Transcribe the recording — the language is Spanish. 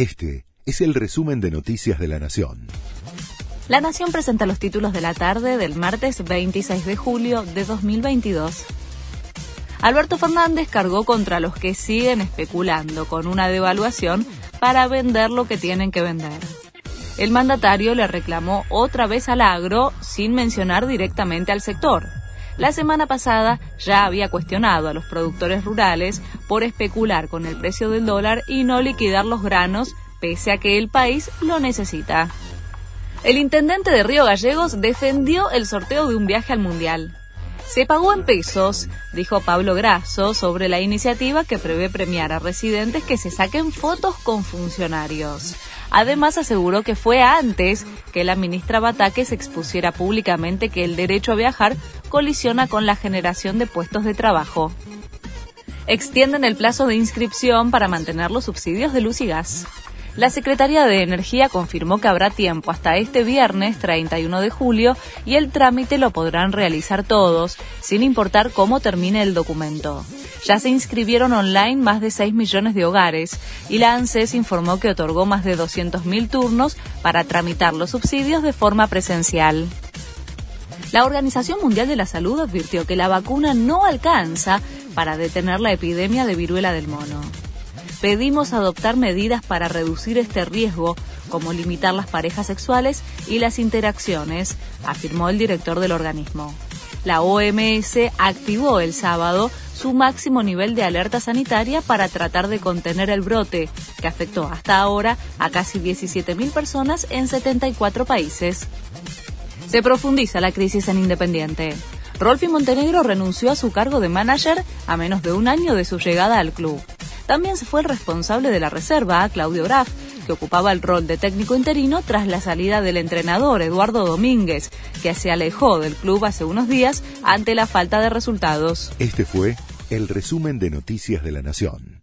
Este es el resumen de Noticias de la Nación. La Nación presenta los títulos de la tarde del martes 26 de julio de 2022. Alberto Fernández cargó contra los que siguen especulando con una devaluación para vender lo que tienen que vender. El mandatario le reclamó otra vez al agro sin mencionar directamente al sector. La semana pasada ya había cuestionado a los productores rurales por especular con el precio del dólar y no liquidar los granos, pese a que el país lo necesita. El intendente de Río Gallegos defendió el sorteo de un viaje al Mundial. Se pagó en pesos, dijo Pablo Grasso sobre la iniciativa que prevé premiar a residentes que se saquen fotos con funcionarios. Además aseguró que fue antes que la ministra Bataques expusiera públicamente que el derecho a viajar colisiona con la generación de puestos de trabajo. Extienden el plazo de inscripción para mantener los subsidios de luz y gas. La Secretaría de Energía confirmó que habrá tiempo hasta este viernes 31 de julio y el trámite lo podrán realizar todos, sin importar cómo termine el documento. Ya se inscribieron online más de 6 millones de hogares y la ANSES informó que otorgó más de 200.000 turnos para tramitar los subsidios de forma presencial. La Organización Mundial de la Salud advirtió que la vacuna no alcanza para detener la epidemia de viruela del mono pedimos adoptar medidas para reducir este riesgo, como limitar las parejas sexuales y las interacciones, afirmó el director del organismo. La OMS activó el sábado su máximo nivel de alerta sanitaria para tratar de contener el brote, que afectó hasta ahora a casi 17.000 personas en 74 países. Se profundiza la crisis en Independiente. Rolfi Montenegro renunció a su cargo de manager a menos de un año de su llegada al club. También se fue el responsable de la reserva, Claudio Graf, que ocupaba el rol de técnico interino tras la salida del entrenador Eduardo Domínguez, que se alejó del club hace unos días ante la falta de resultados. Este fue el resumen de Noticias de la Nación.